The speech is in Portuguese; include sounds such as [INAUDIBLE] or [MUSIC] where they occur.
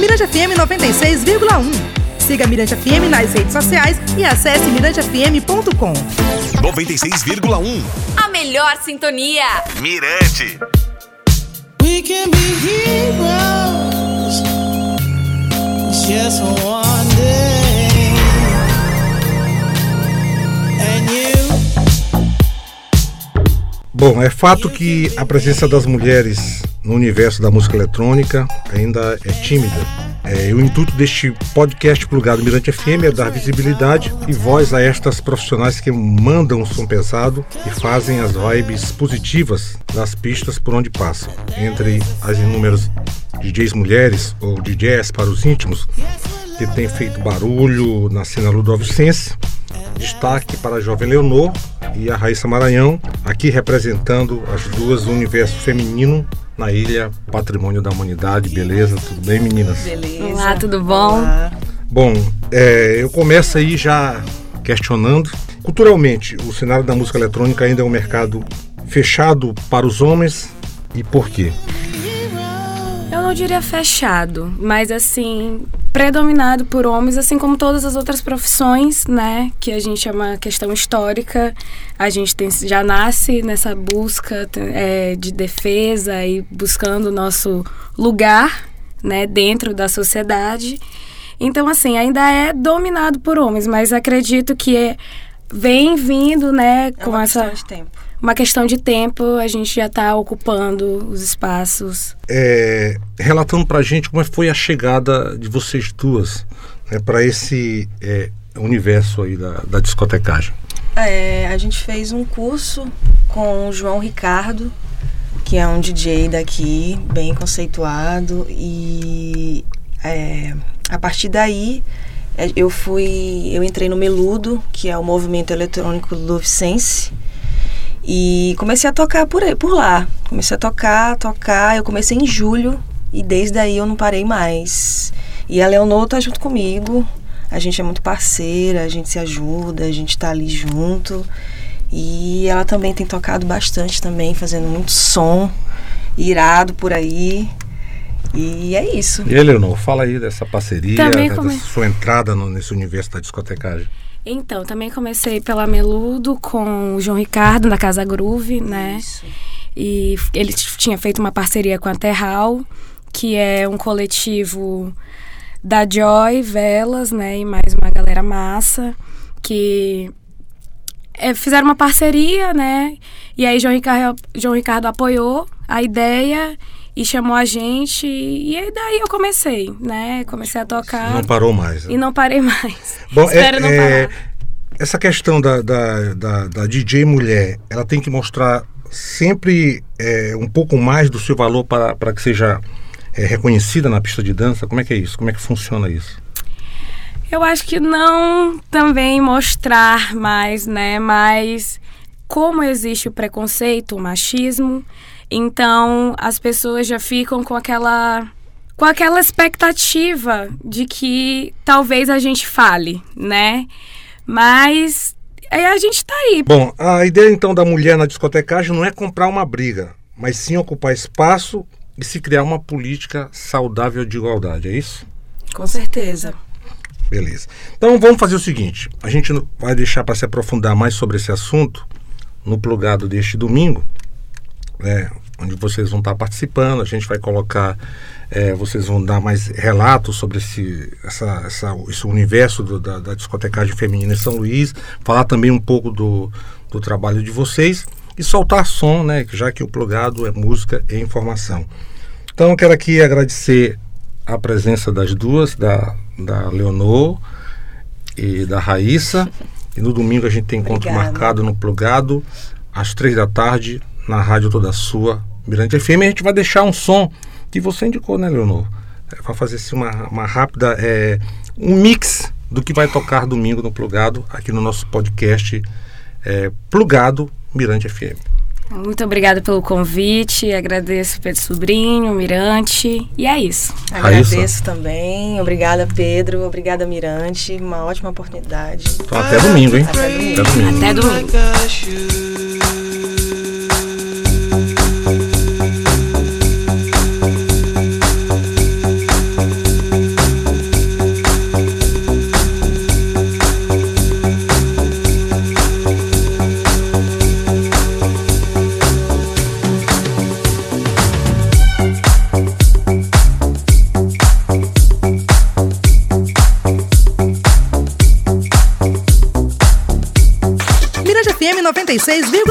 Mirante FM 96,1. Siga Mirante FM nas redes sociais e acesse mirantefm.com. 96,1. A melhor sintonia. Mirante. We can be heroes just one day. And you Bom, é fato que a presença das mulheres no universo da música eletrônica ainda é tímida. É, o intuito deste podcast plugado Mirante FM é dar visibilidade e voz a estas profissionais que mandam o som pesado e fazem as vibes positivas das pistas por onde passam. Entre as inúmeras DJs mulheres ou DJs para os íntimos que têm feito barulho na cena ludovicense, Destaque para a jovem Leonor e a Raíssa Maranhão, aqui representando as duas do universo feminino na ilha Patrimônio da Humanidade. Beleza? Tudo bem, meninas? Beleza. Olá, tudo bom? Olá. Bom, é, eu começo aí já questionando. Culturalmente, o cenário da música eletrônica ainda é um mercado fechado para os homens e por quê? Eu não diria fechado, mas assim, predominado por homens, assim como todas as outras profissões, né? Que a gente é uma questão histórica. A gente tem, já nasce nessa busca é, de defesa e buscando o nosso lugar, né? Dentro da sociedade. Então, assim, ainda é dominado por homens, mas acredito que é, vem vindo, né? É Com uma essa questão de tempo. Uma questão de tempo, a gente já está ocupando os espaços. É, relatando pra gente como é foi a chegada de vocês duas né, para esse é, universo aí da, da discotecagem. É, a gente fez um curso com o João Ricardo, que é um DJ daqui, bem conceituado, e é, a partir daí é, eu fui, eu entrei no Meludo, que é o movimento eletrônico ludovicense, e comecei a tocar por, aí, por lá. Comecei a tocar, tocar. Eu comecei em julho e desde aí eu não parei mais. E a Leonor tá junto comigo. A gente é muito parceira, a gente se ajuda, a gente tá ali junto. E ela também tem tocado bastante também, fazendo muito som irado por aí. E é isso. E aí, Leonor, fala aí dessa parceria, da- dessa sua entrada no- nesse universo da discotecagem. Então, também comecei pela Meludo com o João Ricardo, da Casa Groove, né? Isso. E ele tinha feito uma parceria com a Terral, que é um coletivo da Joy, Velas, né? E mais uma galera massa, que é, fizeram uma parceria, né? E aí João Ricardo, João Ricardo apoiou a ideia e chamou a gente. E aí daí eu comecei, né? Comecei a tocar. Não parou mais. né? E não parei mais. [LAUGHS] Bom, Espero não é, parar. essa questão da, da, da, da DJ mulher, ela tem que mostrar sempre é, um pouco mais do seu valor para, para que seja é, reconhecida na pista de dança? Como é que é isso? Como é que funciona isso? Eu acho que não também mostrar mais, né? Mas como existe o preconceito, o machismo, então as pessoas já ficam com aquela com aquela expectativa de que talvez a gente fale, né? Mas aí a gente tá aí. Bom, a ideia então da mulher na discotecagem não é comprar uma briga, mas sim ocupar espaço e se criar uma política saudável de igualdade, é isso? Com certeza. Beleza. Então vamos fazer o seguinte: a gente vai deixar para se aprofundar mais sobre esse assunto no plugado deste domingo, né, onde vocês vão estar participando. A gente vai colocar, é, vocês vão dar mais relatos sobre esse, essa, essa- esse universo do- da, da discotecagem feminina em São Luís, falar também um pouco do, do trabalho de vocês e soltar som, né, já que o plugado é música e informação. Então eu quero aqui agradecer a presença das duas, da, da Leonor e da Raíssa. E no domingo a gente tem encontro Obrigada. marcado no Plugado, às três da tarde, na Rádio Toda Sua, Mirante FM. A gente vai deixar um som que você indicou, né, Leonor? É, Vai fazer assim, uma, uma rápida. é, um mix do que vai tocar domingo no Plugado, aqui no nosso podcast é, Plugado Mirante FM. Muito obrigada pelo convite, agradeço Pedro Sobrinho, Mirante, e é isso. Raíssa? Agradeço também. Obrigada, Pedro. Obrigada, Mirante. Uma ótima oportunidade. Então até domingo, hein? Até domingo. Até domingo. Até domingo.